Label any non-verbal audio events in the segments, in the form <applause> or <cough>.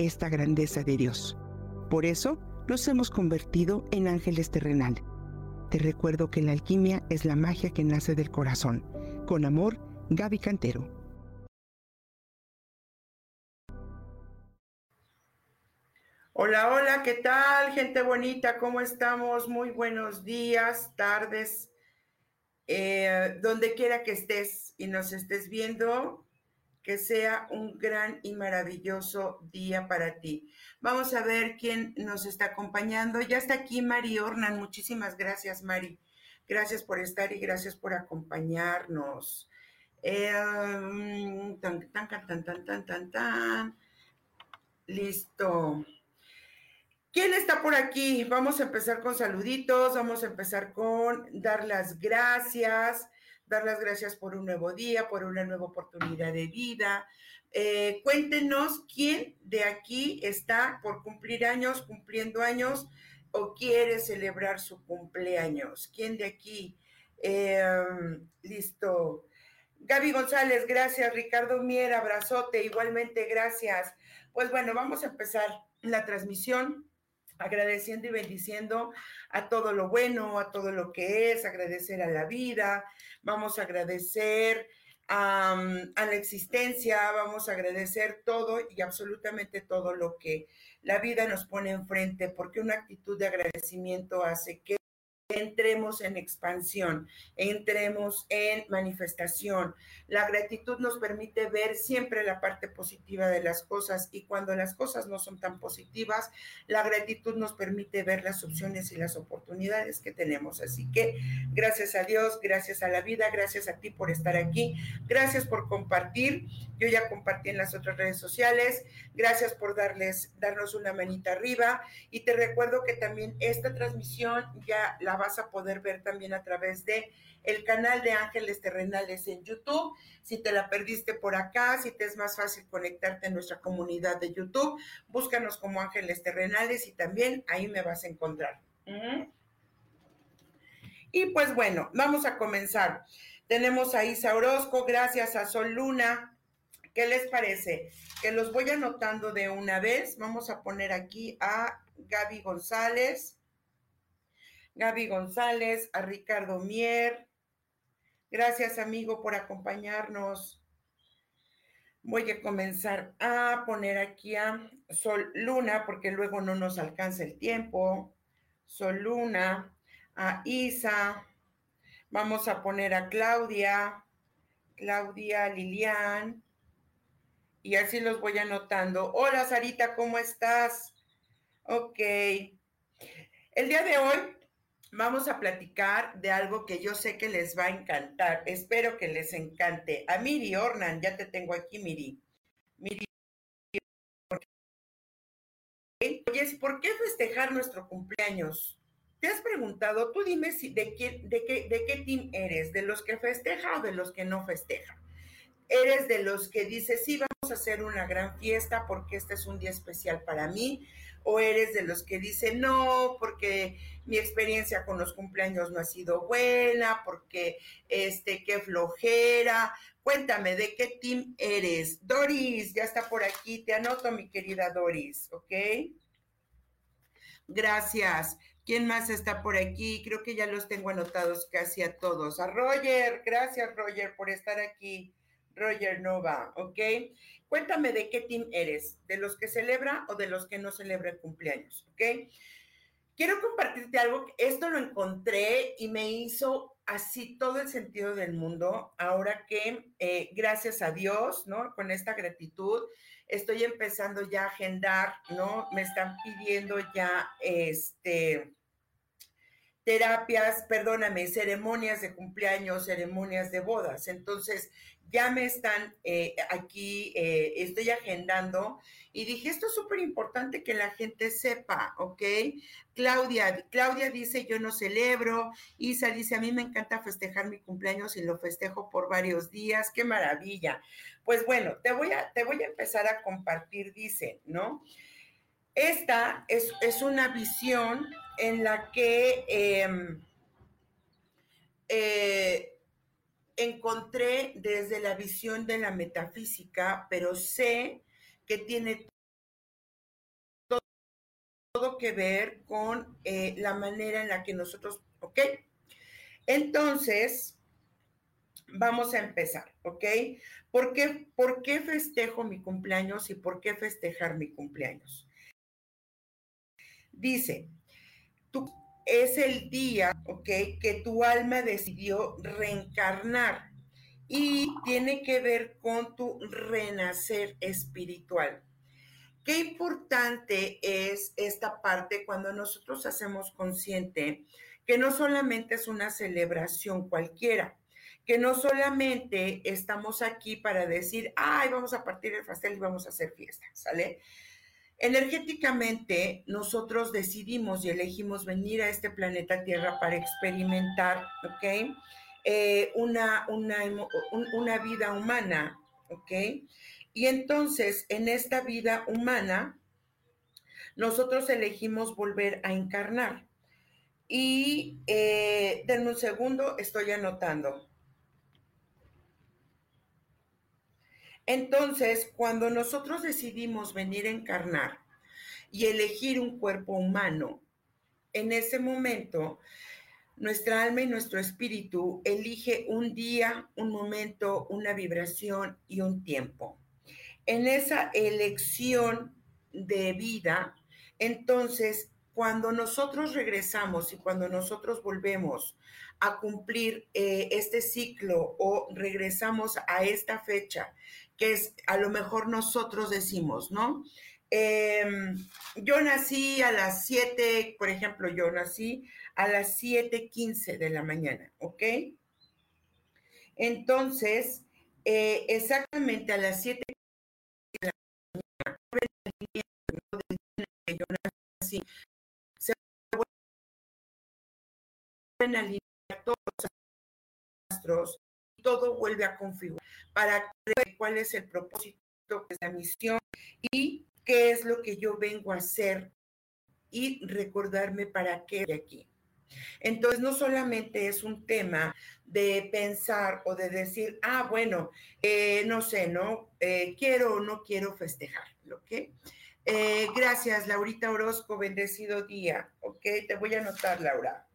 esta grandeza de Dios. Por eso nos hemos convertido en ángeles terrenal. Te recuerdo que la alquimia es la magia que nace del corazón. Con amor, Gaby Cantero. Hola, hola, ¿qué tal, gente bonita? ¿Cómo estamos? Muy buenos días, tardes, eh, donde quiera que estés y nos estés viendo que sea un gran y maravilloso día para ti. Vamos a ver quién nos está acompañando. Ya está aquí Mari Ornan. Muchísimas gracias, Mari. Gracias por estar y gracias por acompañarnos. Tan. Listo. ¿Quién está por aquí? Vamos a empezar con saluditos, vamos a empezar con dar las gracias dar las gracias por un nuevo día, por una nueva oportunidad de vida. Eh, cuéntenos quién de aquí está por cumplir años, cumpliendo años o quiere celebrar su cumpleaños. ¿Quién de aquí? Em, listo. Gaby González, gracias. Ricardo Mier, abrazote, igualmente gracias. Pues bueno, vamos a empezar la transmisión agradeciendo y bendiciendo a todo lo bueno, a todo lo que es, agradecer a la vida, vamos a agradecer a, la existencia, vamos a agradecer todo y absolutamente todo lo que la vida nos pone enfrente, porque una actitud de agradecimiento hace que entremos en expansión, entremos en manifestación. La gratitud nos permite ver siempre la parte positiva de las cosas y cuando las cosas no son tan positivas, la gratitud nos permite ver las opciones y las oportunidades que tenemos. Así que gracias a Dios, gracias a la vida, gracias a ti por estar aquí, gracias por compartir. Yo ya compartí en las otras redes sociales. Gracias por darles darnos una manita arriba y te recuerdo que también esta transmisión ya la vas a poder ver también a través de el canal de Ángeles Terrenales en YouTube. Si te la perdiste por acá, si te es más fácil conectarte en nuestra comunidad de YouTube, búscanos como Ángeles Terrenales y también ahí me vas a encontrar. Y pues bueno, vamos a comenzar. Tenemos a Isa Orozco, gracias a Sol Luna. ¿Qué les parece? Que los voy anotando de una vez. Vamos a poner aquí a Gaby González. Gaby González, a Ricardo Mier. Gracias, amigo, por acompañarnos. Voy a comenzar a poner aquí a Sol Luna, porque luego no nos alcanza el tiempo. Sol Luna, a Isa. Vamos a poner a Claudia, Claudia Lilian. Y así los voy anotando. Hola, Sarita, ¿cómo estás? Ok. El día de hoy vamos a platicar de algo que yo sé que les va a encantar. Espero que les encante. A Miri Ornan, ya te tengo aquí, Miri. Miri. Oye, ¿por qué festejar nuestro cumpleaños? ¿Te has preguntado? Tú dime si de qué, de qué, de qué team eres, de los que festeja o de los que no festeja. ¿Eres de los que dice, sí, vamos a hacer una gran fiesta porque este es un día especial para mí? o eres de los que dicen no, porque mi experiencia con los cumpleaños no ha sido buena, porque este, qué flojera. Cuéntame, ¿de qué team eres? Doris, ya está por aquí, te anoto, mi querida Doris, ¿ok? Gracias. ¿Quién más está por aquí? Creo que ya los tengo anotados casi a todos. A Roger, gracias Roger por estar aquí. Roger Nova, ¿ok? Cuéntame de qué team eres, de los que celebra o de los que no celebra el cumpleaños, ¿ok? Quiero compartirte algo, esto lo encontré y me hizo así todo el sentido del mundo, ahora que eh, gracias a Dios, ¿no? Con esta gratitud, estoy empezando ya a agendar, ¿no? Me están pidiendo ya, este, terapias, perdóname, ceremonias de cumpleaños, ceremonias de bodas. Entonces, ya me están eh, aquí, eh, estoy agendando y dije, esto es súper importante que la gente sepa, ¿ok? Claudia, Claudia dice, yo no celebro. Isa dice, a mí me encanta festejar mi cumpleaños y lo festejo por varios días. ¡Qué maravilla! Pues bueno, te voy a, te voy a empezar a compartir, dice, ¿no? Esta es, es una visión en la que... Em, eh, encontré desde la visión de la metafísica, pero sé que tiene todo, que ver con eh, la manera en la que nosotros, ¿ok? Entonces, vamos a empezar, ¿ok? ¿Por qué, ¿Por qué festejo mi cumpleaños y por qué festejar mi cumpleaños? Dice, tú es el día. Que tu alma decidió reencarnar y tiene que ver con tu renacer espiritual. Qué importante es esta parte cuando nosotros hacemos consciente que no solamente es una celebración cualquiera, que no solamente estamos aquí para decir, ay, vamos a partir el pastel y vamos a hacer fiesta, ¿sale? Energéticamente, nosotros decidimos y elegimos venir a este planeta Tierra para experimentar, ¿ok? Eh, una, una, una vida humana, ¿ok? Y entonces, en esta vida humana, nosotros elegimos volver a encarnar. Y eh, denme un segundo, estoy anotando. Entonces, cuando nosotros decidimos venir a encarnar y elegir un cuerpo humano, en ese momento, nuestra alma y nuestro espíritu elige un día, un momento, una vibración y un tiempo. En esa elección de vida, entonces, cuando nosotros regresamos y cuando nosotros volvemos a cumplir eh, este ciclo o regresamos a esta fecha que es a lo mejor nosotros decimos, ¿no? Em, yo nací a las 7, por ejemplo, yo nací a las 7.15 de la mañana, ¿ok? Entonces, eh, exactamente a las 7 de la mañana, yo nací, se vuelven a alinear todos los astros todo vuelve a configurar para ver cuál es el propósito, de la misión y qué es lo que yo vengo a hacer y recordarme para qué estoy aquí. Entonces, no solamente es un tema de pensar o de decir, ah, bueno, eh, no sé, ¿no? Eh, quiero o no quiero festejar, ¿ok? Eh, gracias, Laurita Orozco, bendecido día, ¿ok? Te voy a anotar, Laura.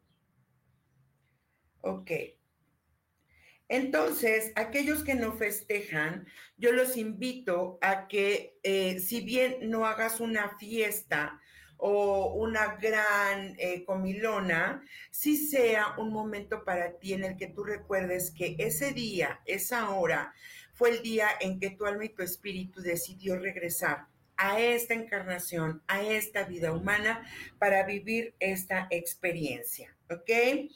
Ok. Entonces, aquellos que no festejan, yo los invito a que eh, si bien no hagas una fiesta o una gran eh, comilona, sí sea un momento para ti en el que tú recuerdes que ese día, esa hora, fue el día en que tu alma y tu espíritu decidió regresar a esta encarnación, a esta vida humana, para vivir esta experiencia, ¿ok?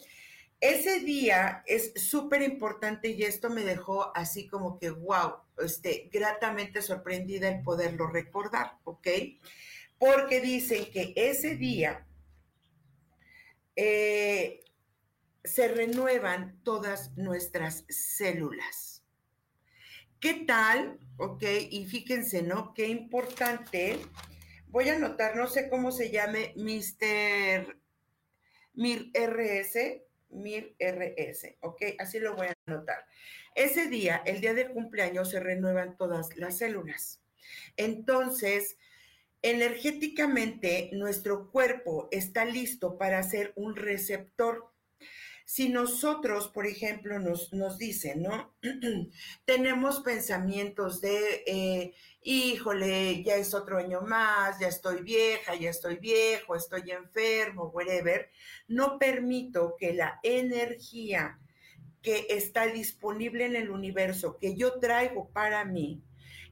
Ese día es súper importante y esto me dejó así como que, wow, este, gratamente sorprendida el poderlo recordar, ¿ok? Porque dicen que ese día eh, se renuevan todas nuestras células. ¿Qué tal? Ok, y fíjense, ¿no? Qué importante. Voy a anotar, no sé cómo se llame, Mr. Mir RS, MIR RS, ¿ok? Así lo voy a anotar. Ese día, el día del cumpleaños, se renuevan todas las células. Entonces, energéticamente, nuestro cuerpo está listo para ser un receptor si nosotros, por ejemplo, nos, nos dicen, ¿no? <clears throat> Tenemos pensamientos de, eh, híjole, ya es otro año más, ya estoy vieja, ya estoy viejo, estoy enfermo, whatever, no permito que la energía que está disponible en el universo, que yo traigo para mí,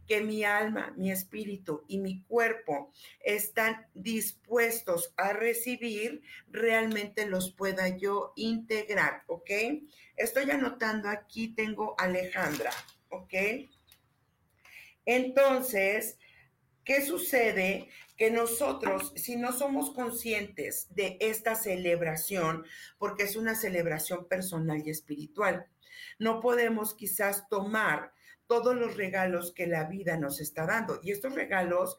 que mi alma, mi espíritu y mi cuerpo están dispuestos a recibir, realmente los pueda yo integrar, ¿ok? Estoy anotando aquí, tengo Alejandra, ¿ok? Entonces, ¿qué sucede? Que nosotros, si no somos conscientes de esta celebración, porque es una celebración personal y espiritual, no podemos quizás tomar todos los regalos que la vida nos está dando. Y estos regalos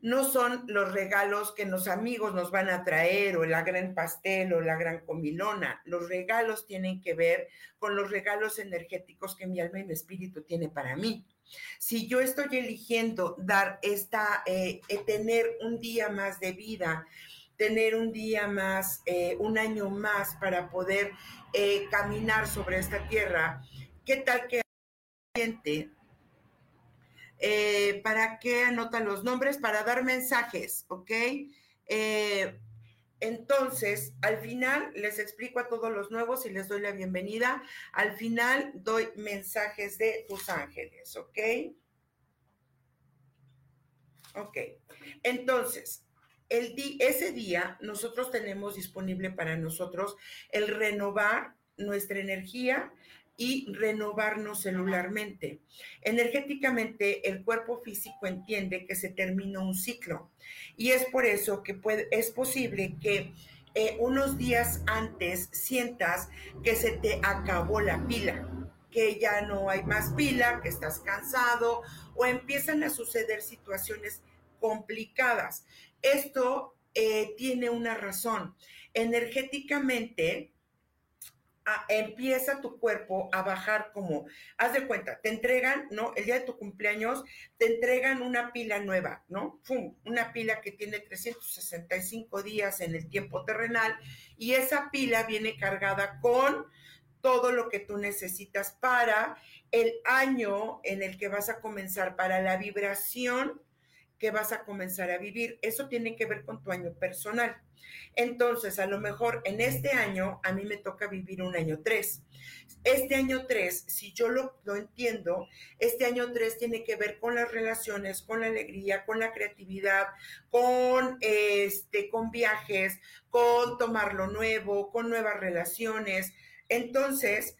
no son los regalos que los amigos nos van a traer o la gran pastel o la gran comilona. Los regalos tienen que ver con los regalos energéticos que mi alma y mi espíritu tiene para mí. Si yo estoy eligiendo dar esta, eh, eh, tener un día más de vida, tener un día más, eh, un año más para poder caminar sobre esta tierra, ¿qué tal que eh, ¿Para qué anotan los nombres? Para dar mensajes, ¿ok? Eh, entonces, al final les explico a todos los nuevos y les doy la bienvenida. Al final doy mensajes de tus ángeles, ¿ok? Ok. Entonces, el ese día nosotros tenemos disponible para nosotros el renovar nuestra energía y renovarnos celularmente. Energéticamente, el cuerpo físico entiende que se termina un ciclo y es por eso que puede, es posible que eh, unos días antes sientas que se te acabó la pila, que ya no hay más pila, que estás cansado o empiezan a suceder situaciones complicadas. Esto eh, tiene una razón. Energéticamente, empieza tu cuerpo a bajar como, haz de cuenta, te entregan, ¿no? El día de tu cumpleaños, te entregan una pila nueva, ¿no? Una pila que tiene 365 días en el tiempo terrenal y esa pila viene cargada con todo lo que tú necesitas para el año en el que vas a comenzar, para la vibración que vas a comenzar a vivir. Eso tiene que ver con tu año personal. Entonces, a lo mejor en este año a mí me toca vivir un año 3. Este año 3, si yo lo, lo, entiendo, este año 3 tiene que ver con las relaciones, con la alegría, con la creatividad, con, este, con viajes, con tomar lo nuevo, con nuevas relaciones. Entonces,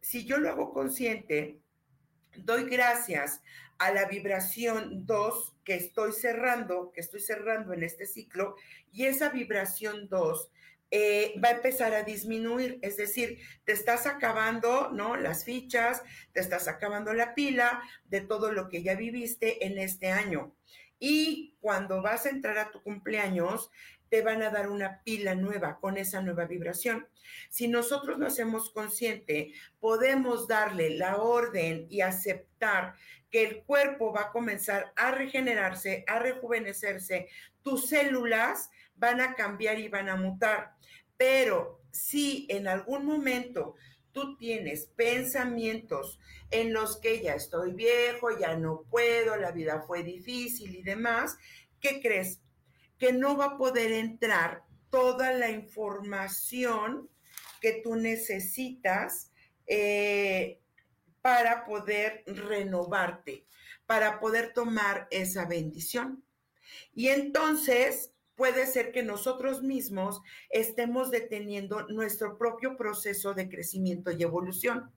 si yo lo hago consciente, doy gracias a la vibración 2 que estoy cerrando, que estoy cerrando en este ciclo, y esa vibración 2 eh, va a empezar a disminuir, es decir, te estás acabando, ¿no? Las fichas, te estás acabando la pila de todo lo que ya viviste en este año. Y cuando vas a entrar a tu cumpleaños, te van a dar una pila nueva con esa nueva vibración. Si nosotros no hacemos consciente, podemos darle la orden y aceptar que el cuerpo va a comenzar a regenerarse, a rejuvenecerse, tus células van a cambiar y van a mutar. Pero si en algún momento tú tienes pensamientos en los que ya estoy viejo, ya no puedo, la vida fue difícil y demás, ¿qué crees? Que no va a poder entrar toda la información que tú necesitas eh, para poder renovarte, para poder tomar esa bendición. Y entonces puede ser que nosotros mismos estemos deteniendo nuestro propio proceso de crecimiento y evolución.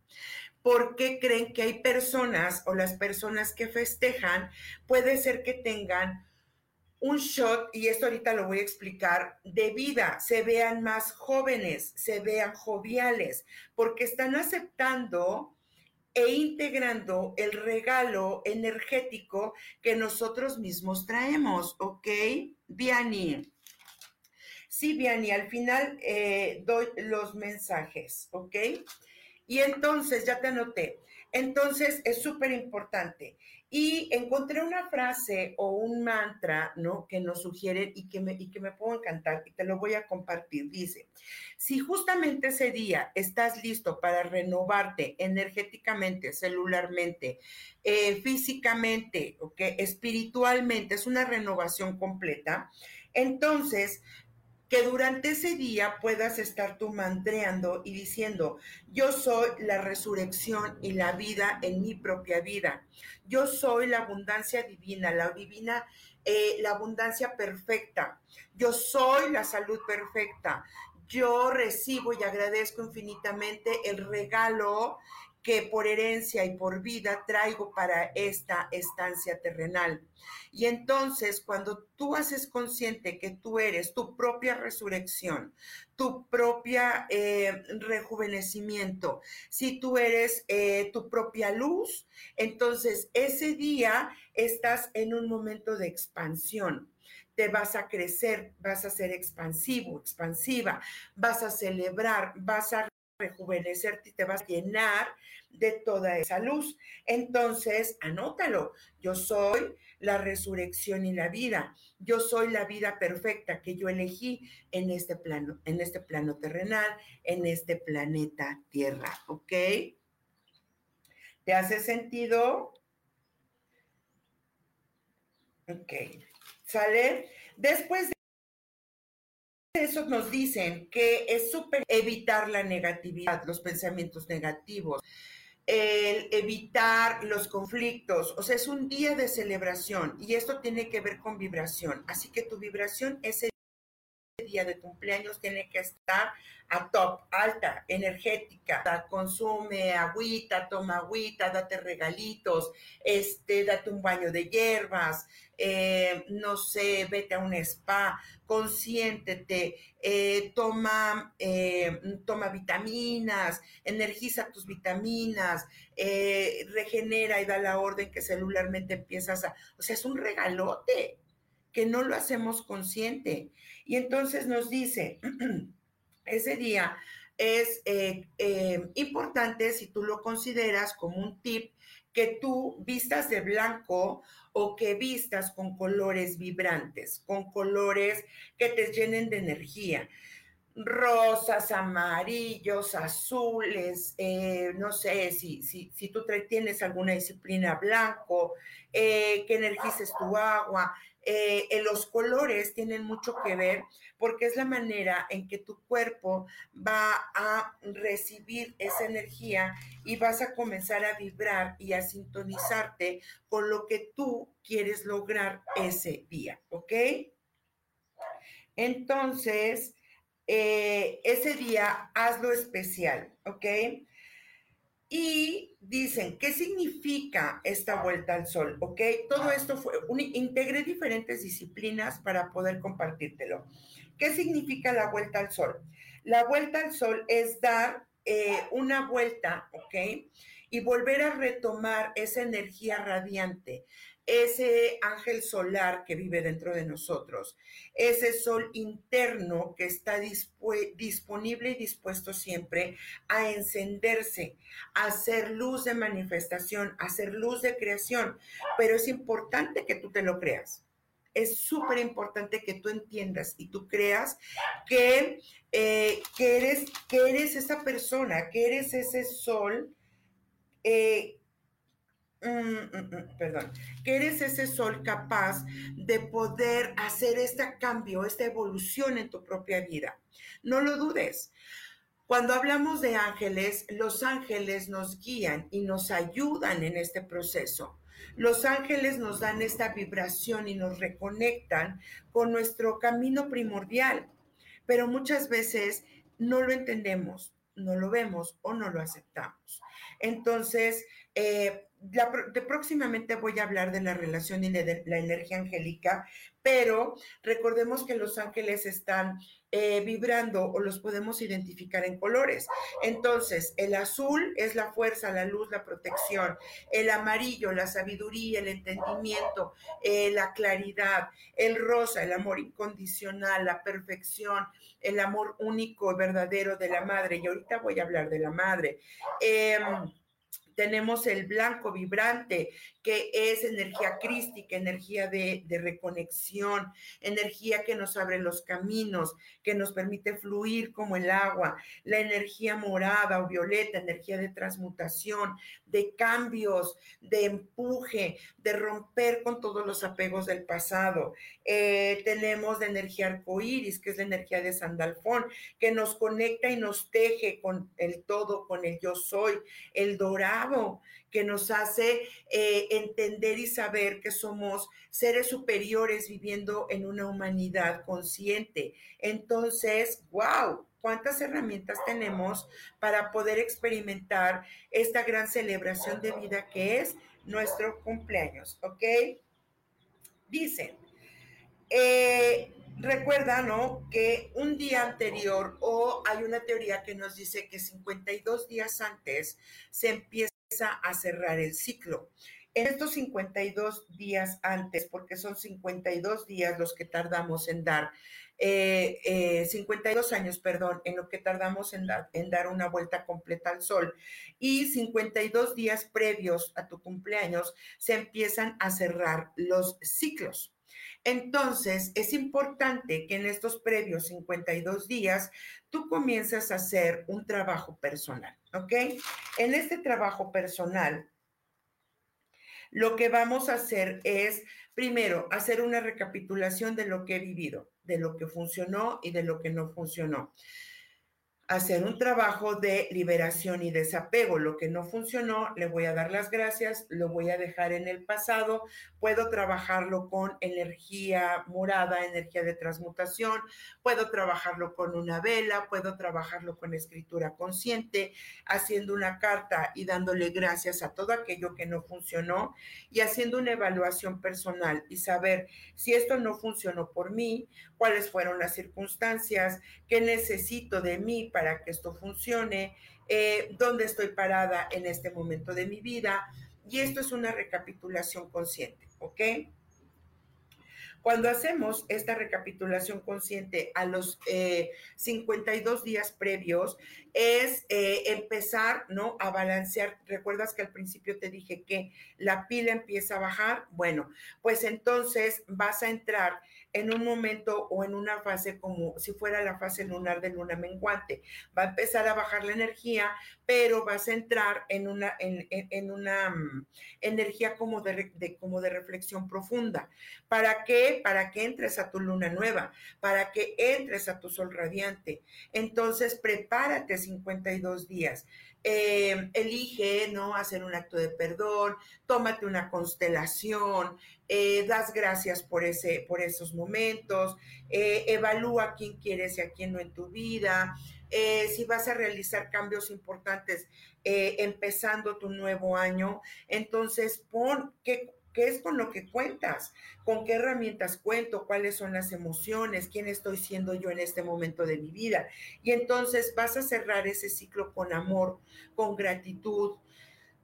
¿Por qué creen que hay personas o las personas que festejan, puede ser que tengan un shot, y esto ahorita lo voy a explicar, de vida, se vean más jóvenes, se vean joviales, porque están aceptando e integrando el regalo energético que nosotros mismos traemos, ¿ok? Viani. Sí, Viani, al final eh, doy los mensajes, ¿ok? Y entonces, ya te anoté. Entonces, es súper importante. Y encontré una frase o un mantra, ¿no? Que nos sugieren y que, me, y que me puedo encantar y te lo voy a compartir. Dice, si justamente ese día estás listo para renovarte energéticamente, celularmente, eh, físicamente. Espiritualmente, es una renovación completa, entonces que durante ese día puedas estar tú mantreando y diciendo, yo soy la resurrección y la vida en mi propia vida. Yo soy la abundancia divina, la divina, eh, la abundancia perfecta. Yo soy la salud perfecta. Yo recibo y agradezco infinitamente el regalo que por herencia y por vida traigo para esta estancia terrenal. Y entonces, cuando tú haces consciente que tú eres tu propia resurrección, tu propia eh, rejuvenecimiento, si tú eres eh, tu propia luz, entonces ese día estás en un momento de expansión te vas a crecer, vas a ser expansivo, expansiva, vas a celebrar, vas a rejuvenecerte y te vas a llenar de toda esa luz. Entonces, anótalo. Yo soy la resurrección y la vida. Yo soy la vida perfecta que yo elegí en este plano, en este plano terrenal, en este planeta Tierra, ¿ok? ¿Te hace sentido? Ok. ¿Sale? Después de eso nos dicen que es súper evitar la negatividad, los pensamientos negativos, el evitar los conflictos, o sea, es un día de celebración y esto tiene que ver con vibración, así que tu vibración ese de cumpleaños tiene que estar a top, alta, energética, consume agüita, toma agüita, date regalitos, este, date un baño de hierbas, eh, no sé, vete a un spa, consiéntete, eh, toma, eh, toma vitaminas, energiza tus vitaminas, regenera y da la orden que celularmente empiezas a, o sea, es un regalote que no lo hacemos consciente. Y entonces nos dice, <clears throat> ese día es eh, eh, importante, si tú lo consideras como un tip, que tú vistas de blanco o que vistas con colores vibrantes, con colores que te llenen de energía. Rosas, amarillos, azules, eh, no sé si, si, si tú tienes alguna disciplina blanco, que energices tu agua, eh, los colores tienen mucho que ver porque es la manera en que tu cuerpo va a recibir esa energía y vas a comenzar a vibrar y a sintonizarte con lo que tú quieres lograr ese día, ¿ok? Entonces, eh, ese día hazlo especial, ¿ok? Y dicen, ¿qué significa esta vuelta al sol? ¿Ok? Todo esto fue, un, integré diferentes disciplinas para poder compartírtelo. ¿Qué significa la vuelta al sol? La vuelta al sol es dar eh, una vuelta, ¿ok? Y volver a retomar esa energía radiante, ese ángel solar que vive dentro de nosotros, ese sol interno que está disponible y dispuesto siempre a encenderse, a hacer luz de manifestación, a hacer luz de creación. Pero es importante que tú te lo creas. Es súper importante que tú entiendas y tú creas que, eh, que, eres, que eres esa persona, que eres ese sol eh, Mm, perdón, que eres ese sol capaz de poder hacer este cambio, esta evolución en tu propia vida. No lo dudes. Cuando hablamos de ángeles, los ángeles nos guían y nos ayudan en este proceso. Los ángeles nos dan esta vibración y nos reconectan con nuestro camino primordial, pero muchas veces no lo entendemos, no lo vemos o no lo aceptamos. Entonces, eh, de próximamente voy a hablar de la relación y de la energía angélica, pero recordemos que los ángeles están eh, vibrando o los podemos identificar en colores. Entonces, el azul es la fuerza, la luz, la protección. El amarillo, la sabiduría, el entendimiento, eh, la claridad. El rosa, el amor incondicional, la perfección, el amor único y verdadero de la madre. Y ahorita voy a hablar de la madre. Em, tenemos el blanco vibrante, que es energía crística, energía de, reconexión, energía que nos abre los caminos, que nos permite fluir como el agua, la energía morada o violeta, energía de transmutación, de cambios, de empuje, de romper con todos los apegos del pasado. Eh, tenemos de energía arcoíris, que es la energía de Sandalfón, que nos conecta y nos teje con el todo, con el yo soy, el dorado, que nos hace eh, entender y saber que somos seres superiores viviendo en una humanidad consciente. Entonces, wow, cuántas herramientas tenemos para poder experimentar esta gran celebración de vida que es nuestro cumpleaños, ¿ok? Dicen, eh, recuerda, ¿no? Que un día anterior o hay una teoría que nos dice que 52 días antes se empieza a cerrar el ciclo. En estos 52 días antes, porque son 52 días los que tardamos en dar, 52 eh, eh, años, perdón, en lo que tardamos en, en dar una vuelta completa al sol, y 52 días previos a tu cumpleaños se empiezan a cerrar los ciclos. Entonces, es importante que en estos previos 52 días tú comiences a hacer un trabajo personal, ¿ok? En este trabajo personal, lo que vamos a hacer es, primero, hacer una recapitulación de lo que he vivido, de lo que funcionó y de lo que no funcionó hacer un trabajo de liberación y desapego. Lo que no funcionó, le voy a dar las gracias, lo voy a dejar en el pasado, puedo trabajarlo con energía morada, energía de transmutación, puedo trabajarlo con una vela, puedo trabajarlo con escritura consciente, haciendo una carta y dándole gracias a todo aquello que no funcionó y haciendo una evaluación personal y saber si esto no funcionó por mí, cuáles fueron las circunstancias, qué necesito de mí para que esto funcione, eh, dónde estoy parada en este momento de mi vida. Y esto es una recapitulación consciente, ¿ok? Cuando hacemos esta recapitulación consciente a los 52 eh, días previos, es eh, empezar, ¿no? A balancear. ¿Recuerdas que al principio te dije que la pila empieza a bajar? Bueno, pues entonces vas a entrar en un momento o en una fase como si fuera la fase lunar de luna menguante. Va a empezar a bajar la energía, pero vas a entrar en una, en, una mm, energía como de, como de reflexión profunda. ¿Para qué? Para que entres a tu luna nueva, para que entres a tu sol radiante. Entonces, prepárate 52 días. Eh, elige, ¿no? Hacer un acto de perdón, tómate una constelación, eh, das gracias por, ese, por esos momentos, eh, evalúa quién quieres y a quién no en tu vida, si vas a realizar cambios importantes empezando tu nuevo año, entonces pon qué, qué es con lo que cuentas, con qué herramientas cuento, cuáles son las emociones, quién estoy siendo yo en este momento de mi vida. Y entonces vas a cerrar ese ciclo con amor, con gratitud,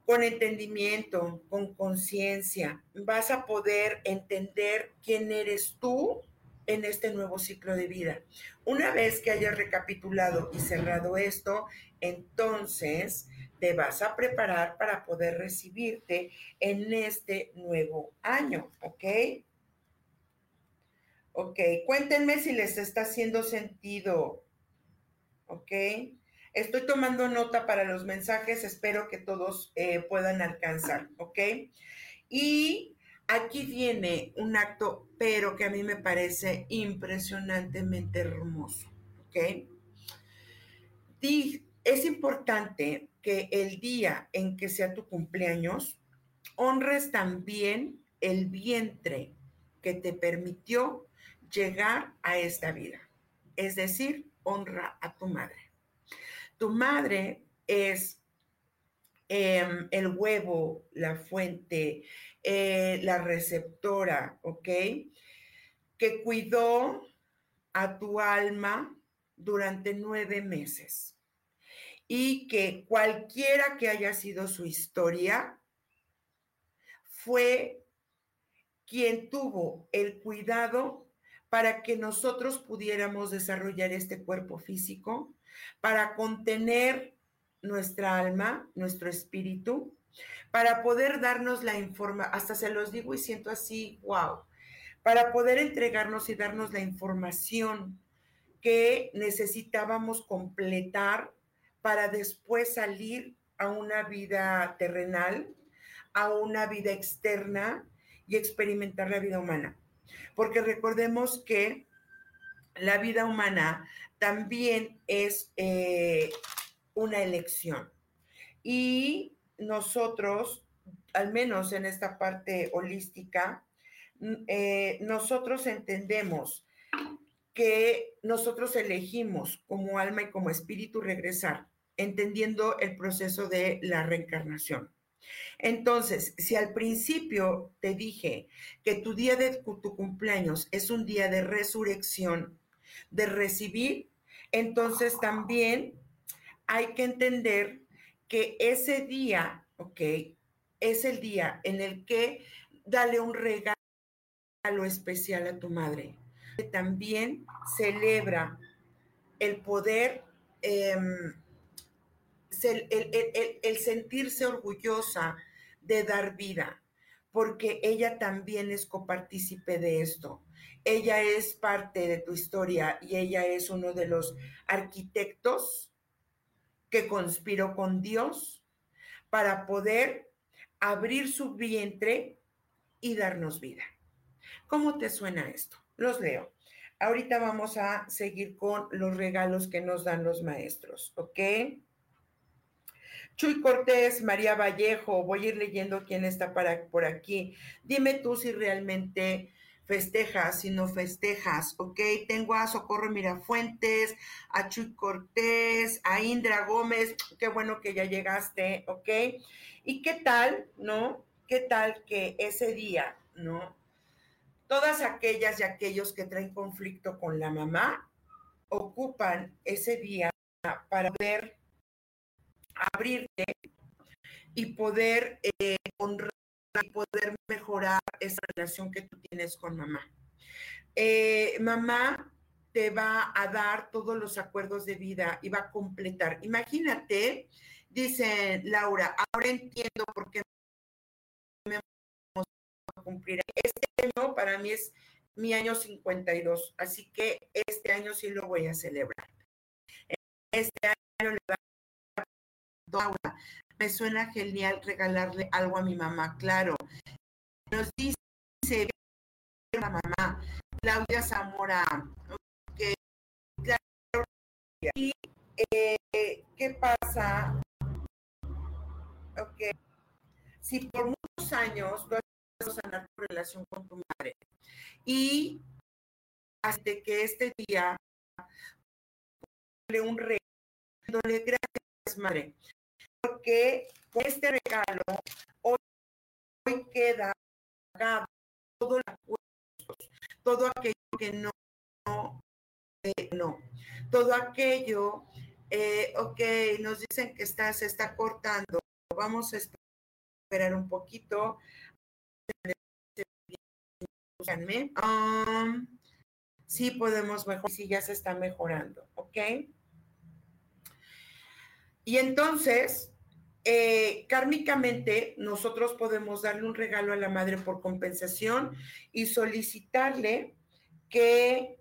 con entendimiento, con conciencia. Vas a poder entender quién eres tú en este nuevo ciclo de vida. Una vez que hayas recapitulado y cerrado esto, entonces te vas a preparar para poder recibirte en este nuevo año, ¿ok? Ok, cuéntenme si les está haciendo sentido, ¿ok? Estoy tomando nota para los mensajes, espero que todos eh, puedan alcanzar, ¿ok? Y aquí viene un acto, pero que a mí me parece impresionantemente hermoso, ¿ok? es importante que el día en que sea tu cumpleaños, honres también el vientre que te permitió llegar a esta vida. Es decir, honra a tu madre. Tu madre es em, el huevo, la fuente, eh, la receptora, ¿ok? Que cuidó a tu alma durante nueve meses y que cualquiera que haya sido su historia, fue quien tuvo el cuidado para que nosotros pudiéramos desarrollar este cuerpo físico, para contener nuestra alma, nuestro espíritu, para poder darnos la información, hasta se los digo y siento así, wow, para poder entregarnos y darnos la información que necesitábamos completar para después salir a una vida terrenal, a una vida externa y experimentar la vida humana. Porque recordemos que la vida humana también es eh, una elección. Y nosotros, al menos en esta parte holística, eh, nosotros entendemos que nosotros elegimos como alma y como espíritu regresar, entendiendo el proceso de la reencarnación. Entonces, si al principio te dije que tu día de tu cumpleaños es un día de resurrección, de recibir, entonces también hay que entender que ese día, ¿ok? Es el día en el que dale un regalo especial a tu madre. También celebra el poder, em, el, sentirse orgullosa de dar vida, porque ella también es copartícipe de esto. Ella es parte de tu historia y ella es uno de los arquitectos que conspiró con Dios para poder abrir su vientre y darnos vida. ¿Cómo te suena esto? Los leo. Ahorita vamos a seguir con los regalos que nos dan los maestros, ¿ok? Chuy Cortés, María Vallejo, voy a ir leyendo quién está para, por aquí. Dime tú si realmente festejas, si no festejas, ¿ok? Tengo a Socorro Mirafuentes, a Chuy Cortés, a Indra Gómez, qué bueno que ya llegaste, ¿ok? ¿Y qué tal, no? ¿Qué tal que ese día, no? Todas aquellas y aquellos que traen conflicto con la mamá ocupan ese día para poder abrirte y poder eh, honrar y poder mejorar esa relación que tú tienes con mamá. Eh, mamá te va a dar todos los acuerdos de vida y va a completar. Imagínate, dice Laura, ahora entiendo por qué me vamos a cumplir. Este año para mí es mi año 52, así que este año sí lo voy a celebrar. Este año le va Laura, me suena genial regalarle algo a mi mamá, claro. Nos dice la mamá, Claudia Zamora, eh, ¿qué pasa? Ok. Si por muchos años tú has sanar tu relación con tu madre y hasta que este día le un regalo, gracias madre, porque este regalo hoy, queda todo todo aquello que no, no, eh, no. todo aquello, eh, ok, nos dicen que está, se está cortando, vamos a esperar un poquito. Um, sí podemos mejorar, sí ya se está mejorando, ¿ok? Y entonces, eh, kármicamente nosotros podemos darle un regalo a la madre por compensación y solicitarle que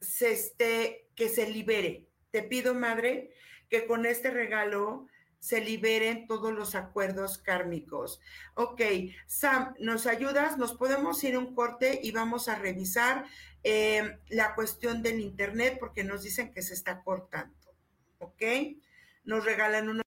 se esté, que se libere. Te pido, madre, que con este regalo se liberen todos los acuerdos kármicos. Ok, Sam, ¿nos ayudas? Nos podemos ir a un corte y vamos a revisar eh, la cuestión del Internet porque nos dicen que se está cortando. ¿Ok? Nos regalan unos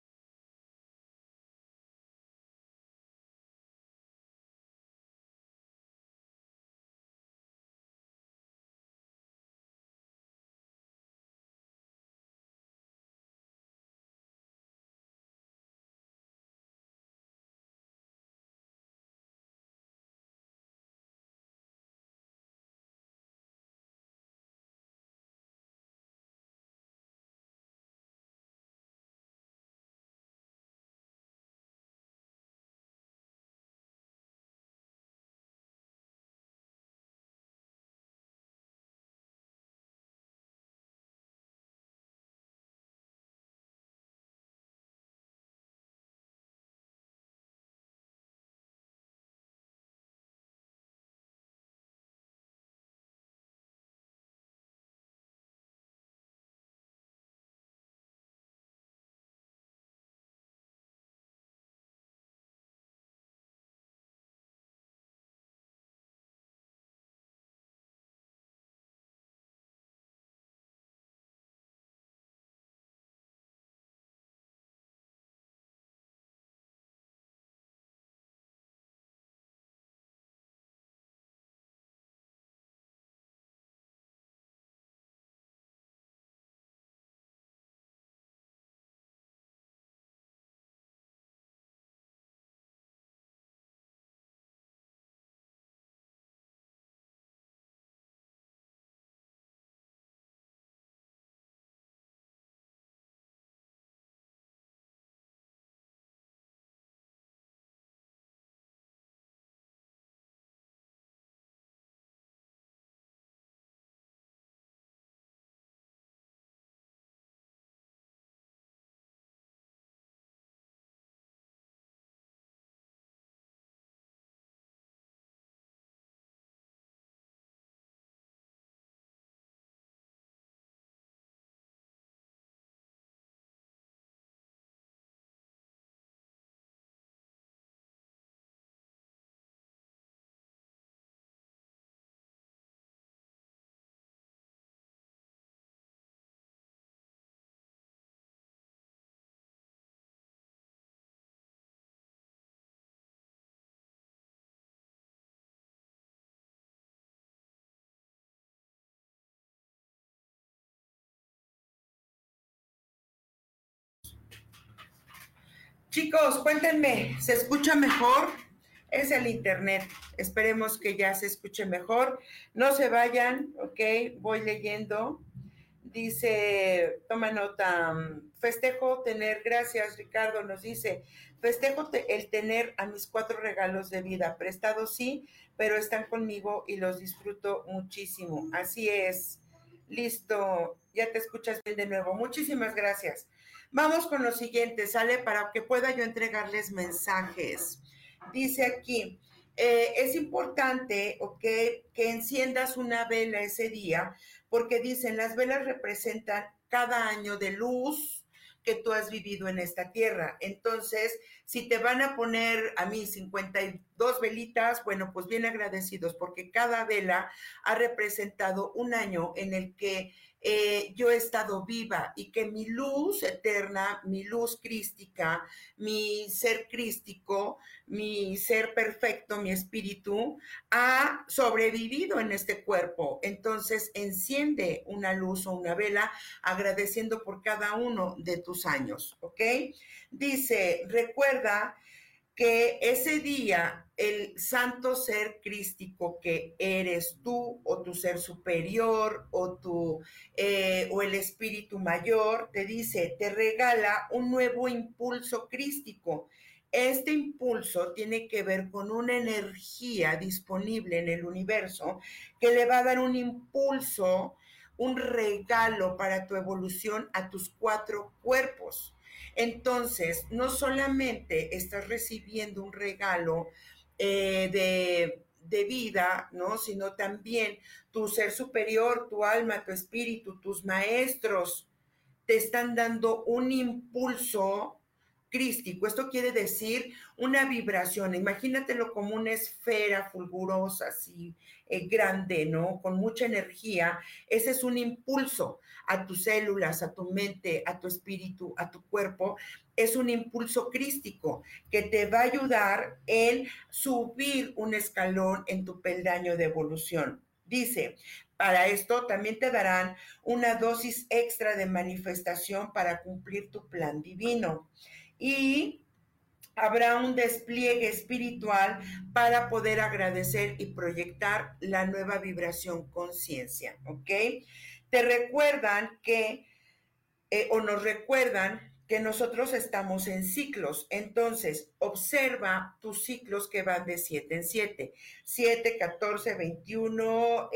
Chicos, cuéntenme, ¿se escucha mejor? Es el internet. Esperemos que ya se escuche mejor. No se vayan, ¿ok? Voy leyendo. Dice, toma nota, festejo tener, gracias Ricardo, nos dice, festejo el tener a mis cuatro regalos de vida, prestados sí, pero están conmigo y los disfruto muchísimo. Así es. Listo, ya te escuchas bien de nuevo. Muchísimas gracias. Vamos con lo siguiente, sale para que pueda yo entregarles mensajes. Dice aquí, eh, es importante, que enciendas una vela ese día, porque dicen, las velas representan cada año de luz que tú has vivido en esta tierra. Entonces, si te van a poner a mí 52 velitas, bueno, pues bien agradecidos, porque cada vela ha representado un año en el que eh, yo he estado viva y que mi luz eterna, mi luz crística, mi ser crístico, mi ser perfecto, mi espíritu, ha sobrevivido en este cuerpo. Entonces, enciende una luz o una vela agradeciendo por cada uno de tus años, ¿ok? Dice, recuerda que ese día el santo ser crístico que eres tú o tu ser superior o tu eh, o el espíritu mayor te dice te regala un nuevo impulso crístico. Este impulso tiene que ver con una energía disponible en el universo que le va a dar un impulso un regalo para tu evolución a tus cuatro cuerpos entonces, no solamente estás recibiendo un regalo eh, de, de vida, ¿no? Sino también tu ser superior, tu alma, tu espíritu, tus maestros te están dando un impulso crístico. Esto quiere decir una vibración. Imagínatelo como una esfera fulgurosa, así eh, grande, ¿no? Con mucha energía. Ese es un impulso a tus células, a tu mente, a tu espíritu, a tu cuerpo. Es un impulso crístico que te va a ayudar en subir un escalón en tu peldaño de evolución. Dice, para esto también te darán una dosis extra de manifestación para cumplir tu plan divino y habrá un despliegue espiritual para poder agradecer y proyectar la nueva vibración conciencia, ¿ok? Te recuerdan que, eh, o nos recuerdan que nosotros estamos en ciclos. Entonces, observa tus ciclos que van de 7 en 7, 7, 14, 21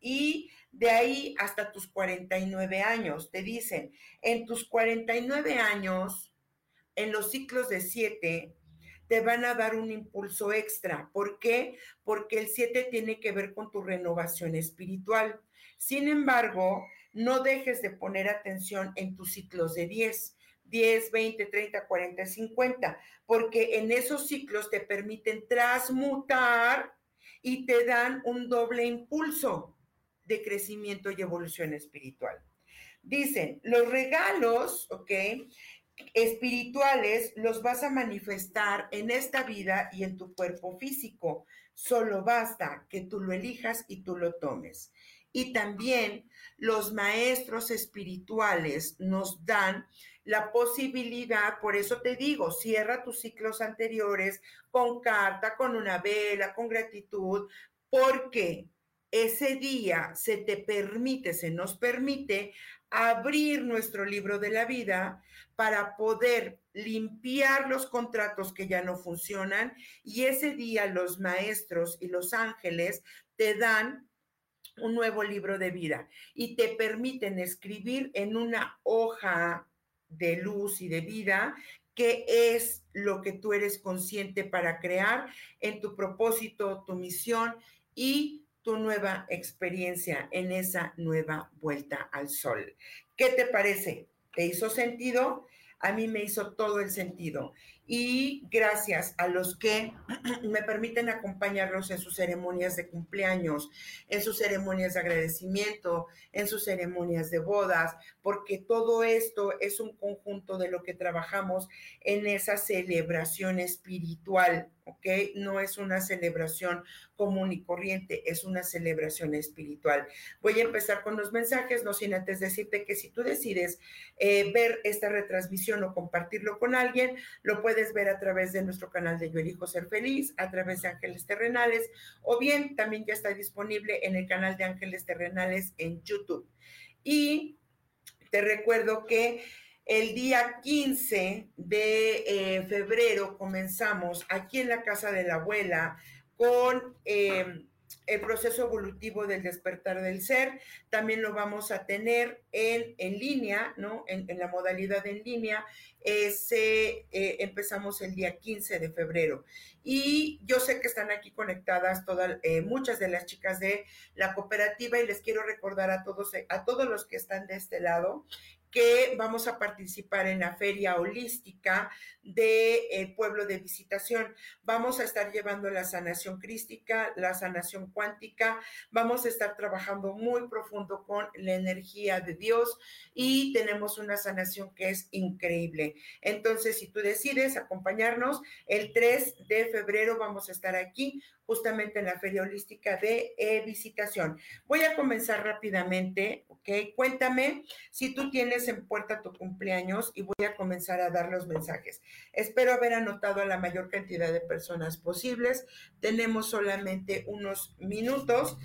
y de ahí hasta tus 49 años. Te dicen, en tus 49 años, en los ciclos de siete te van a dar un impulso extra. ¿Por qué? Porque el siete tiene que ver con tu renovación espiritual. Sin embargo, no dejes de poner atención en tus ciclos de 10. 10, 20, 30, 40, 50, porque en esos ciclos te permiten transmutar y te dan un doble impulso de crecimiento y evolución espiritual. Dicen, los regalos, ¿ok? espirituales los vas a manifestar en esta vida y en tu cuerpo físico. Solo basta que tú lo elijas y tú lo tomes. Y también los maestros espirituales nos dan la posibilidad, por eso te digo, cierra tus ciclos anteriores con carta, con una vela, con gratitud, porque ese día se te permite, se nos permite abrir nuestro libro de la vida para poder limpiar los contratos que ya no funcionan. Y ese día los maestros y los ángeles te dan un nuevo libro de vida y te permiten escribir en una hoja de luz y de vida qué es lo que tú eres consciente para crear en tu propósito, tu misión y tu nueva experiencia en esa nueva vuelta al sol. ¿Qué te parece? ¿Te hizo sentido? A mí me hizo todo el sentido. Y gracias a los que <clears throat> me permiten acompañarlos en sus ceremonias de cumpleaños, en sus ceremonias de agradecimiento, en sus ceremonias de bodas, porque todo esto es un conjunto de lo que trabajamos en esa celebración espiritual, ¿ok? No es una celebración común y corriente, es una celebración espiritual. Voy a empezar con los mensajes, no sin antes decirte que si tú decides eh, ver esta retransmisión o compartirlo con alguien, lo puedes ver a través de nuestro canal de Yo Elijo Ser Feliz, a través de Ángeles Terrenales, o bien también ya está disponible en el canal de Ángeles Terrenales en YouTube. Y te recuerdo que el día 15 de eh, febrero comenzamos aquí en la casa de la abuela con em, el proceso evolutivo del despertar del ser. También lo vamos a tener en, en línea, ¿no? En, la modalidad en línea. Ese, eh, empezamos el día 15 de febrero. Y yo sé que están aquí conectadas todas, eh, muchas de las chicas de la cooperativa y les quiero recordar a todos, a todos los que están de este lado que vamos a participar en la feria holística de pueblo de visitación. Vamos a estar llevando la sanación crística, la sanación cuántica, vamos a estar trabajando muy profundo con la energía de Dios y tenemos una sanación que es increíble. Entonces, si tú decides acompañarnos, el 3 de febrero vamos a estar aquí justamente en la feria holística de eh, visitación. Voy a comenzar rápidamente, ¿ok? Cuéntame si tú tienes en puerta tu cumpleaños y voy a comenzar a dar los mensajes. Espero haber anotado a la mayor cantidad de personas posibles. Tenemos solamente unos minutos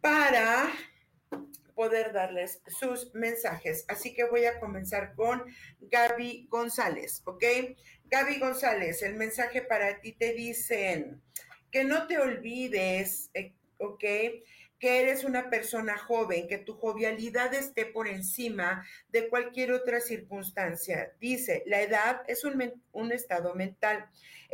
para poder darles sus mensajes. Así que voy a comenzar con Gaby González, ¿ok? Gaby González, el mensaje para ti te dicen, que no te olvides, eh, ¿ok? Que eres una persona joven, que tu jovialidad esté por encima de cualquier otra circunstancia. Dice, la edad es un, un estado mental.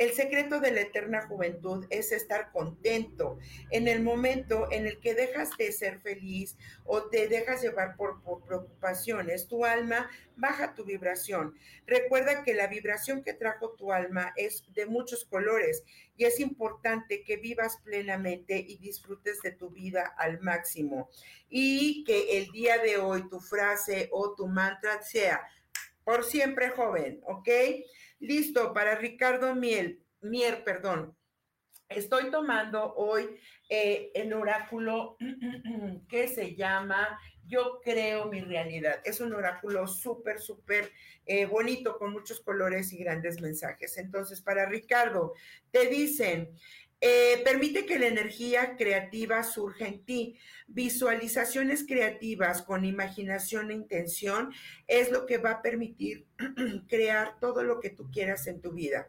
El secreto de la eterna juventud es estar contento en el momento en el que dejas de ser feliz o te dejas llevar por, preocupaciones. Tu alma baja tu vibración. Recuerda que la vibración que trajo tu alma es de muchos colores y es importante que vivas plenamente y disfrutes de tu vida al máximo. Y que el día de hoy tu frase o tu mantra sea por siempre joven, ¿ok? Listo, para Ricardo Miel, Mier, perdón. Estoy tomando hoy eh, el oráculo <clears throat> que se llama Yo creo mi realidad. Es un oráculo súper, súper eh, bonito, con muchos colores y grandes mensajes. Entonces, para Ricardo, te dicen, eh, permite que la energía creativa surja en ti. Visualizaciones creativas con imaginación e intención es lo que va a permitir <clears throat> crear todo lo que tú quieras en tu vida.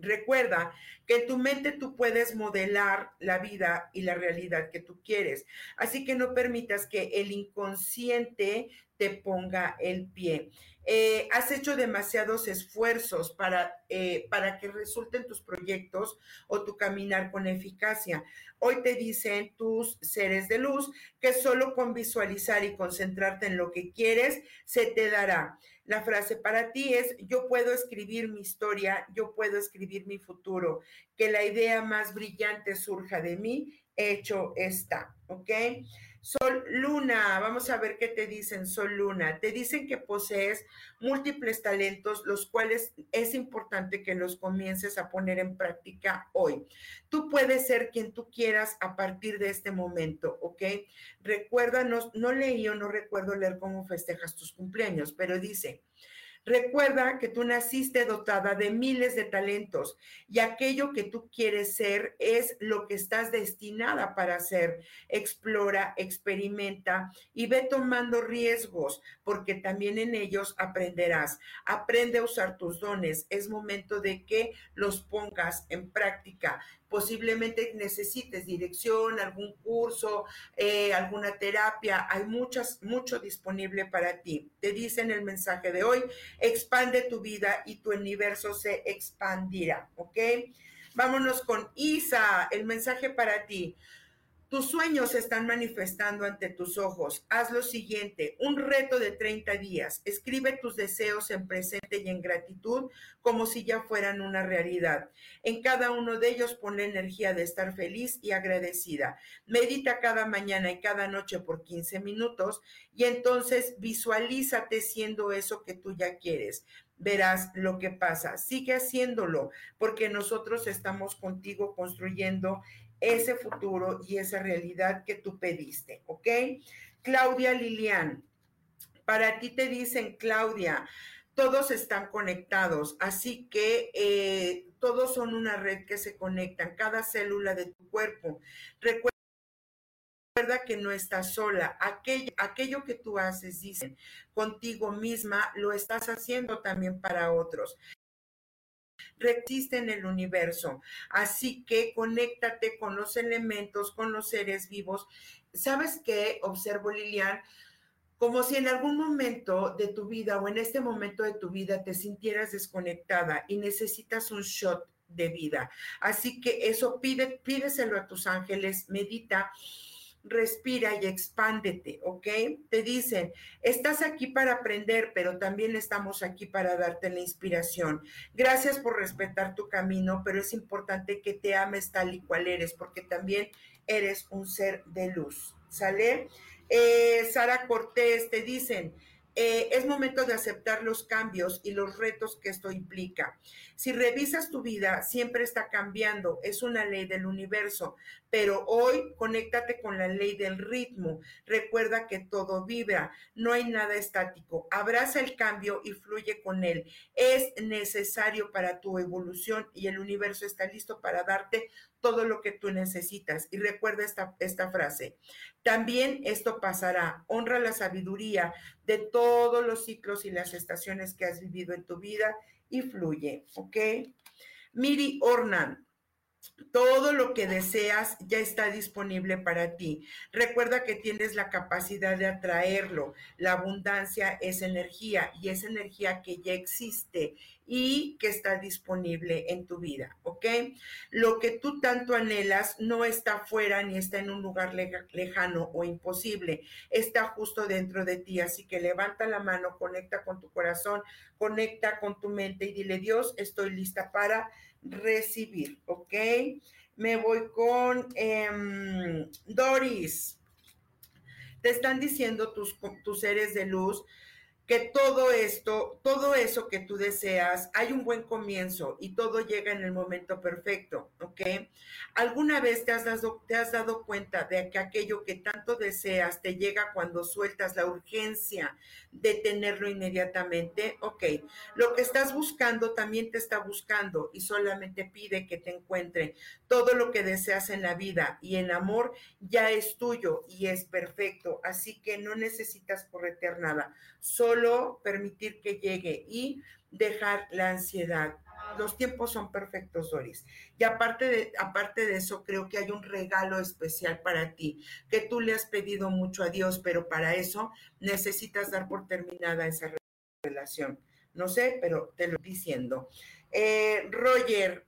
Recuerda que en tu mente tú puedes modelar la vida y la realidad que tú quieres. Así que no permitas que el inconsciente te ponga el pie. Eh, has hecho demasiados esfuerzos para, eh, para que resulten tus proyectos o tu caminar con eficacia. Hoy te dicen tus seres de luz que solo con visualizar y concentrarte en lo que quieres se te dará. La frase para ti es, yo puedo escribir mi historia, yo puedo escribir mi futuro, que la idea más brillante surja de mí, hecho está, ¿ok? Sol Luna, vamos a ver qué te dicen, Sol Luna. Te dicen que posees múltiples talentos, los cuales es importante que los comiences a poner en práctica hoy. Tú puedes ser quien tú quieras a partir de este momento, ¿ok? Recuerda, no, no leí o no recuerdo leer cómo festejas tus cumpleaños, pero dice, Recuerda que tú naciste dotada de miles de talentos y aquello que tú quieres ser es lo que estás destinada para hacer. Explora, experimenta y ve tomando riesgos porque también en ellos aprenderás. Aprende a usar tus dones. Es momento de que los pongas en práctica posiblemente necesites dirección, algún curso, eh, alguna terapia, hay muchas, mucho disponible para ti. Te dicen el mensaje de hoy, expande tu vida y tu universo se expandirá, ¿ok? Vámonos con Isa, el mensaje para ti. Tus sueños están manifestando ante tus ojos. Haz lo siguiente, un reto de 30 días. Escribe tus deseos en presente y en gratitud como si ya fueran una realidad. En cada uno de ellos pon la energía de estar feliz y agradecida. Medita cada mañana y cada noche por 15 minutos y entonces visualízate siendo eso que tú ya quieres verás lo que pasa. Sigue haciéndolo porque nosotros estamos contigo construyendo ese futuro y esa realidad que tú pediste, ¿ok? Claudia Lilian, para ti te dicen, Claudia, todos están conectados, así que eh, todos son una red que se conectan, cada célula de tu cuerpo. Recuerda que no estás sola. Aquello, aquello que tú haces, dicen, contigo misma, lo estás haciendo también para otros existe en el universo. Así que conéctate con los elementos, con los seres vivos. ¿Sabes qué? Observo, Lilian, como si en algún momento de tu vida o en este momento de tu vida te sintieras desconectada y necesitas un shot de vida. Así que eso pídeselo a tus ángeles, medita respira y expándete, ¿ok? Te dicen, estás aquí para aprender, pero también estamos aquí para darte la inspiración. Gracias por respetar tu camino, pero es importante que te ames tal y cual eres, porque también eres un ser de luz, ¿sale? Eh, Sara Cortés, te dicen, eh, es momento de aceptar los cambios y los retos que esto implica. Si revisas tu vida, siempre está cambiando, es una ley del universo, pero hoy conéctate con la ley del ritmo. Recuerda que todo vibra, no hay nada estático. Abraza el cambio y fluye con él. Es necesario para tu evolución y el universo está listo para darte todo lo que tú necesitas. Y recuerda esta, esta frase. También esto pasará. Honra la sabiduría de todos los ciclos y las estaciones que has vivido en tu vida y fluye, ¿ok? Miri Ornan, todo lo que deseas ya está disponible para ti. Recuerda que tienes la capacidad de atraerlo. La abundancia es energía y es energía que ya existe y que está disponible en tu vida, ¿ok? Lo que tú tanto anhelas no está fuera ni está en un lugar lejano o imposible, está justo dentro de ti, así que levanta la mano, conecta con tu corazón, conecta con tu mente y dile, Dios, estoy lista para recibir, ¿ok? Me voy con em, Doris. Te están diciendo tus, tus seres de luz que todo esto, todo eso que tú deseas, hay un buen comienzo y todo llega en el momento perfecto, ¿ok? ¿Alguna vez te has dado, te has dado cuenta de que aquello que tanto deseas te llega cuando sueltas la urgencia de tenerlo inmediatamente? Ok, lo que estás buscando también te está buscando y solamente pide que te encuentre. Todo lo que deseas en la vida y en amor ya es tuyo y es perfecto, así que no necesitas corretear nada, solo permitir que llegue y dejar la ansiedad. Los tiempos son perfectos, Doris. Y aparte de, aparte de eso, creo que hay un regalo especial para ti, que tú le has pedido mucho a Dios, pero para eso necesitas dar por terminada esa relación. No sé, pero te lo estoy diciendo. Eh, Roger,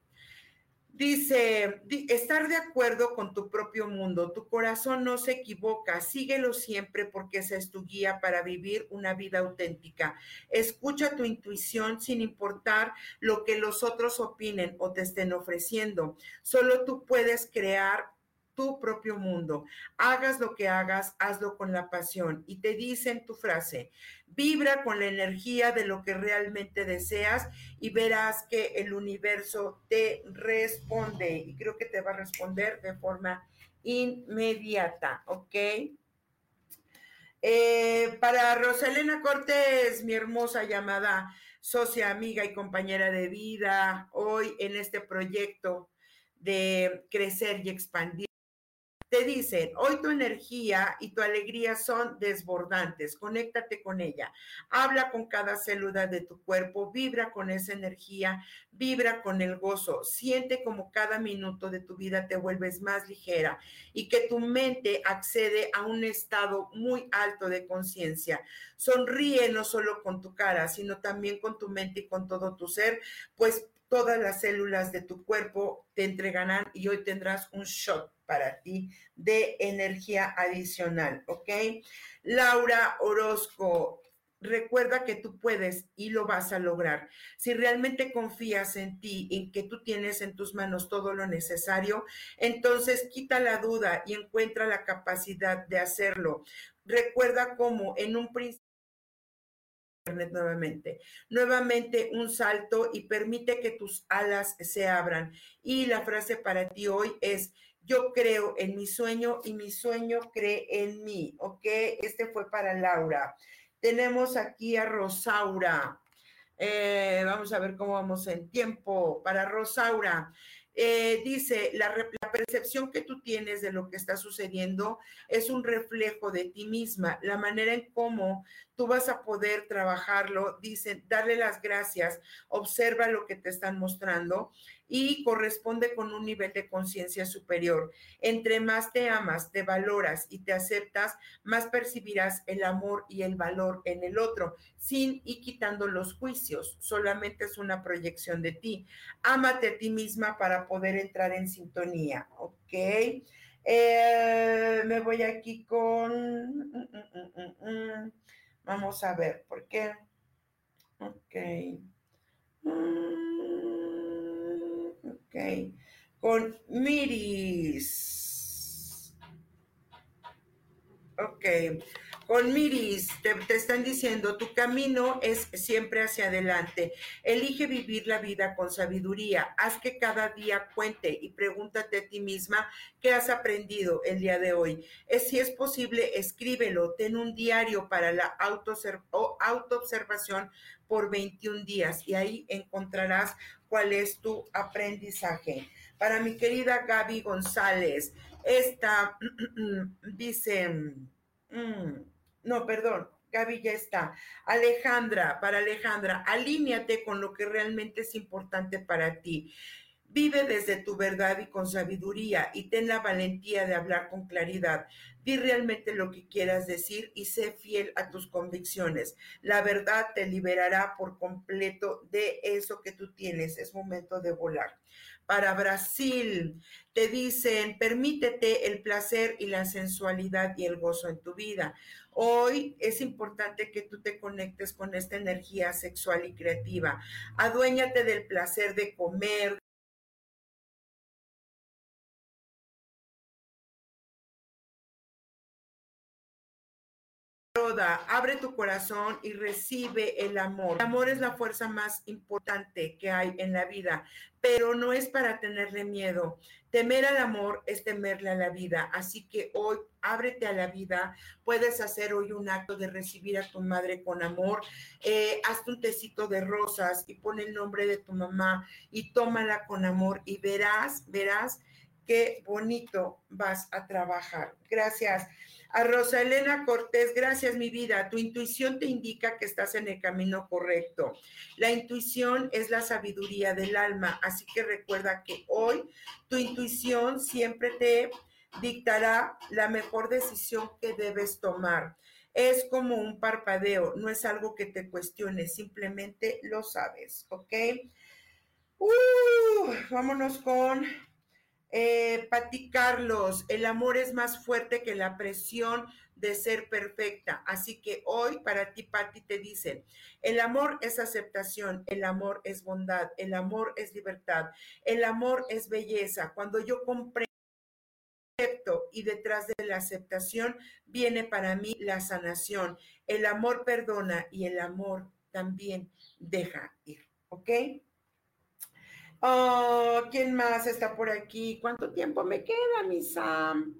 Dice, estar de acuerdo con tu propio mundo, tu corazón no se equivoca, síguelo siempre porque esa es tu guía para vivir una vida auténtica. Escucha tu intuición sin importar lo que los otros opinen o te estén ofreciendo. Solo tú puedes crear tu propio mundo. Hagas lo que hagas, hazlo con la pasión. Y te dicen tu frase, vibra con la energía de lo que realmente deseas y verás que el universo te responde. Y creo que te va a responder de forma inmediata, ¿ok? Eh, para Rosalena Cortés, mi hermosa llamada socia, amiga y compañera de vida, hoy en este proyecto de crecer y expandir te dicen, hoy tu energía y tu alegría son desbordantes, conéctate con ella, habla con cada célula de tu cuerpo, vibra con esa energía, vibra con el gozo, siente como cada minuto de tu vida te vuelves más ligera y que tu mente accede a un estado muy alto de conciencia. Sonríe no solo con tu cara, sino también con tu mente y con todo tu ser, pues todas las células de tu cuerpo te entregarán y hoy tendrás un shot para ti de energía adicional, ¿ok? Laura Orozco, recuerda que tú puedes y lo vas a lograr. Si realmente confías en ti, en que tú tienes en tus manos todo lo necesario, entonces quita la duda y encuentra la capacidad de hacerlo. Recuerda cómo en un principio nuevamente. Nuevamente un salto y permite que tus alas se abran. Y la frase para ti hoy es, yo creo en mi sueño y mi sueño cree en mí, ¿ok? Este fue para Laura. Tenemos aquí a Rosaura. Eh, vamos a ver cómo vamos en tiempo. Para Rosaura, eh, dice, la, percepción que tú tienes de lo que está sucediendo es un reflejo de ti misma. La manera en cómo tú vas a poder trabajarlo, dicen, darle las gracias, observa lo que te están mostrando y corresponde con un nivel de conciencia superior. Entre más te amas, te valoras y te aceptas, más percibirás el amor y el valor en el otro, sin y quitando los juicios. Solamente es una proyección de ti. Ámate a ti misma para poder entrar en sintonía, ¿ok? Eh, me voy aquí con... Vamos a ver, ¿por qué? Ok. Ok. Con Miris. Ok. Con Miris, te, están diciendo, tu camino es siempre hacia adelante. Elige vivir la vida con sabiduría. Haz que cada día cuente y pregúntate a ti misma qué has aprendido el día de hoy. Es, si es posible, escríbelo. Ten un diario para la autoobservación por 21 días y ahí encontrarás cuál es tu aprendizaje. Para mi querida Gaby González, esta <clears throat> dice... Mm, no, perdón, Gaby ya está. Alejandra, para Alejandra, alíñate con lo que realmente es importante para ti. Vive desde tu verdad y con sabiduría y ten la valentía de hablar con claridad. Di realmente lo que quieras decir y sé fiel a tus convicciones. La verdad te liberará por completo de eso que tú tienes. Es momento de volar. Para Brasil, te dicen, permítete el placer y la sensualidad y el gozo en tu vida. Hoy es importante que tú te conectes con esta energía sexual y creativa. Aduéñate del placer de comer, abre tu corazón y recibe el amor. El amor es la fuerza más importante que hay en la vida, pero no es para tenerle miedo. Temer al amor es temerle a la vida. Así que hoy ábrete a la vida. Puedes hacer hoy un acto de recibir a tu madre con amor. Eh, hazte un tecito de rosas y pon el nombre de tu mamá y tómala con amor y verás, verás qué bonito vas a trabajar. Gracias. A Rosa Elena Cortés, gracias mi vida. Tu intuición te indica que estás en el camino correcto. La intuición es la sabiduría del alma, así que recuerda que hoy tu intuición siempre te dictará la mejor decisión que debes tomar. Es como un parpadeo, no es algo que te cuestione, simplemente lo sabes, ¿ok? Uh, vámonos con eh, Pati Carlos, el amor es más fuerte que la presión de ser perfecta. Así que hoy para ti, Pati, te dicen, el amor es aceptación, el amor es bondad, el amor es libertad, el amor es belleza. Cuando yo comprendo y detrás de la aceptación viene para mí la sanación. El amor perdona y el amor también deja ir. ¿Ok? Oh, ¿quién más está por aquí? ¿Cuánto tiempo me queda, mi Sam?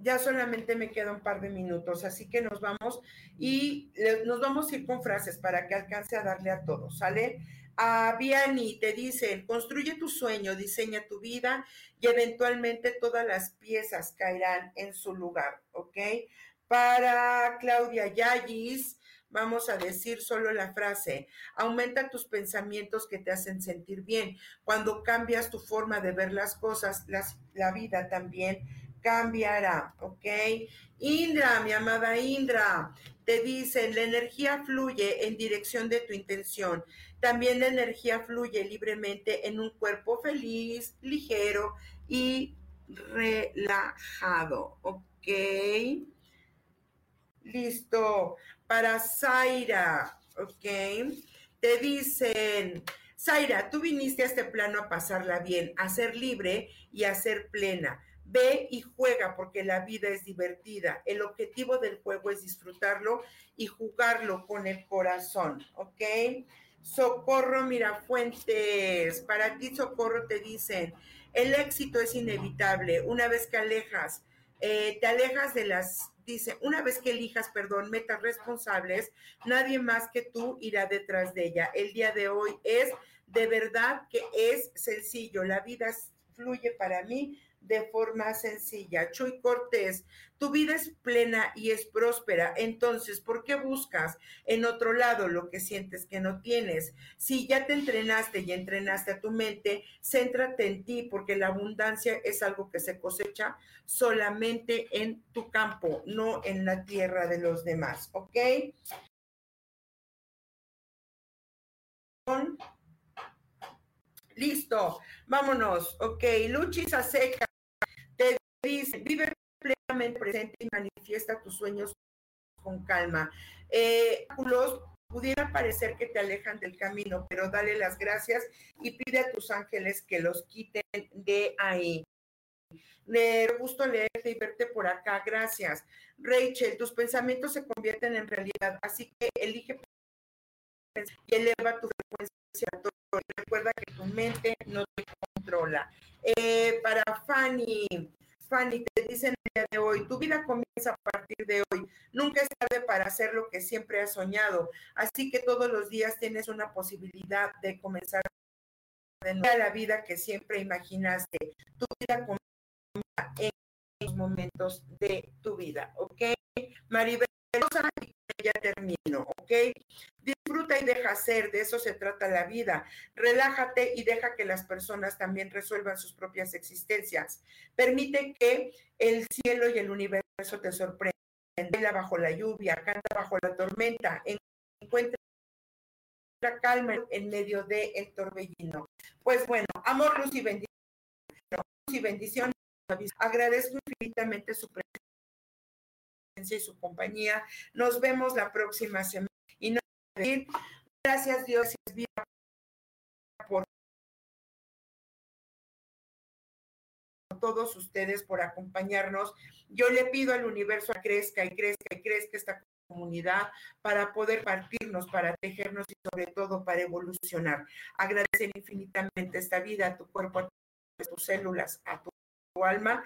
Ya solamente me queda un par de minutos, así que nos vamos y nos vamos a ir con frases para que alcance a darle a todos, ¿sale? A Viani te dicen, construye tu sueño, diseña tu vida y eventualmente todas las piezas caerán en su lugar, ¿ok? Para Claudia Yagis, vamos a decir solo la frase, aumenta tus pensamientos que te hacen sentir bien. Cuando cambias tu forma de ver las cosas, la vida también cambiará, ¿ok? Indra, mi amada Indra, te dicen, la energía fluye en dirección de tu intención. También la energía fluye libremente en un cuerpo feliz, ligero y relajado, ¿ok? Listo. Para Zaira, ¿ok? Te dicen, Zaira, tú viniste a este plano a pasarla bien, a ser libre y a ser plena. Ve y juega porque la vida es divertida. El objetivo del juego es disfrutarlo y jugarlo con el corazón, ¿ok? Socorro Mirafuentes, para ti Socorro te dicen, el éxito es inevitable. Una vez que alejas, eh, te alejas de las, dice, una vez que elijas, perdón, metas responsables, nadie más que tú irá detrás de ella. El día de hoy es de verdad que es sencillo. La vida fluye para mí de forma sencilla. Chuy Cortés, tu vida es plena y es próspera, entonces, ¿por qué buscas en otro lado lo que sientes que no tienes? Si ya te entrenaste y entrenaste a tu mente, céntrate en ti, porque la abundancia es algo que se cosecha solamente en tu campo, no en la tierra de los demás, ¿ok? Listo, vámonos. Ok, Luchis seca te dice, vive plenamente presente y manifiesta tus sueños con calma. Eh, pudiera parecer que te alejan del camino, pero dale las gracias y pide a tus ángeles que los quiten de ahí. Me gusto leerte y verte por acá, gracias. Rachel, tus pensamientos se convierten en realidad, así que elige y eleva tu frecuencia. Recuerda que tu mente no te controla. Eh, para Fanny, Fanny, te dicen el día de hoy, tu vida comienza a partir de hoy. Nunca es tarde para hacer lo que siempre has soñado. Así que todos los días tienes una posibilidad de comenzar de nuevo la vida que siempre imaginaste. Tu vida comienza en los momentos de tu vida, ¿ok? Maribel, ya termino, ¿ok? Disfruta y deja ser, de eso se trata la vida. Relájate y deja que las personas también resuelvan sus propias existencias. Permite que el cielo y el universo te sorprendan. Baila bajo la lluvia, canta bajo la tormenta, encuentra calma en medio del el torbellino. Pues bueno, amor, luz y bendición. Luz y bendición. Agradezco infinitamente su presencia y su compañía. Nos vemos la próxima semana. Y no gracias Dios por todos ustedes por acompañarnos. Yo le pido al universo que crezca y crezca y crezca esta comunidad para poder partirnos, para tejernos y sobre todo para evolucionar. Agradecer infinitamente esta vida, a tu cuerpo, a tus células, a tu alma,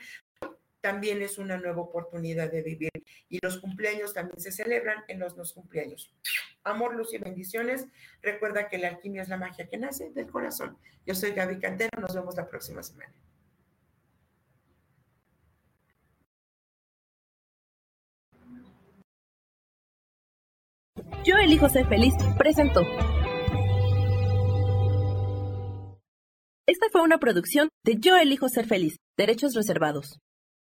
también es una nueva oportunidad de vivir. Y los cumpleaños también se celebran en los dos cumpleaños. Amor, luz y bendiciones. Recuerda que la alquimia es la magia que nace del corazón. Yo soy Gaby Cantero. Nos vemos la próxima semana. Yo elijo ser feliz. Presento. Esta fue una producción de Yo elijo ser feliz. Derechos reservados.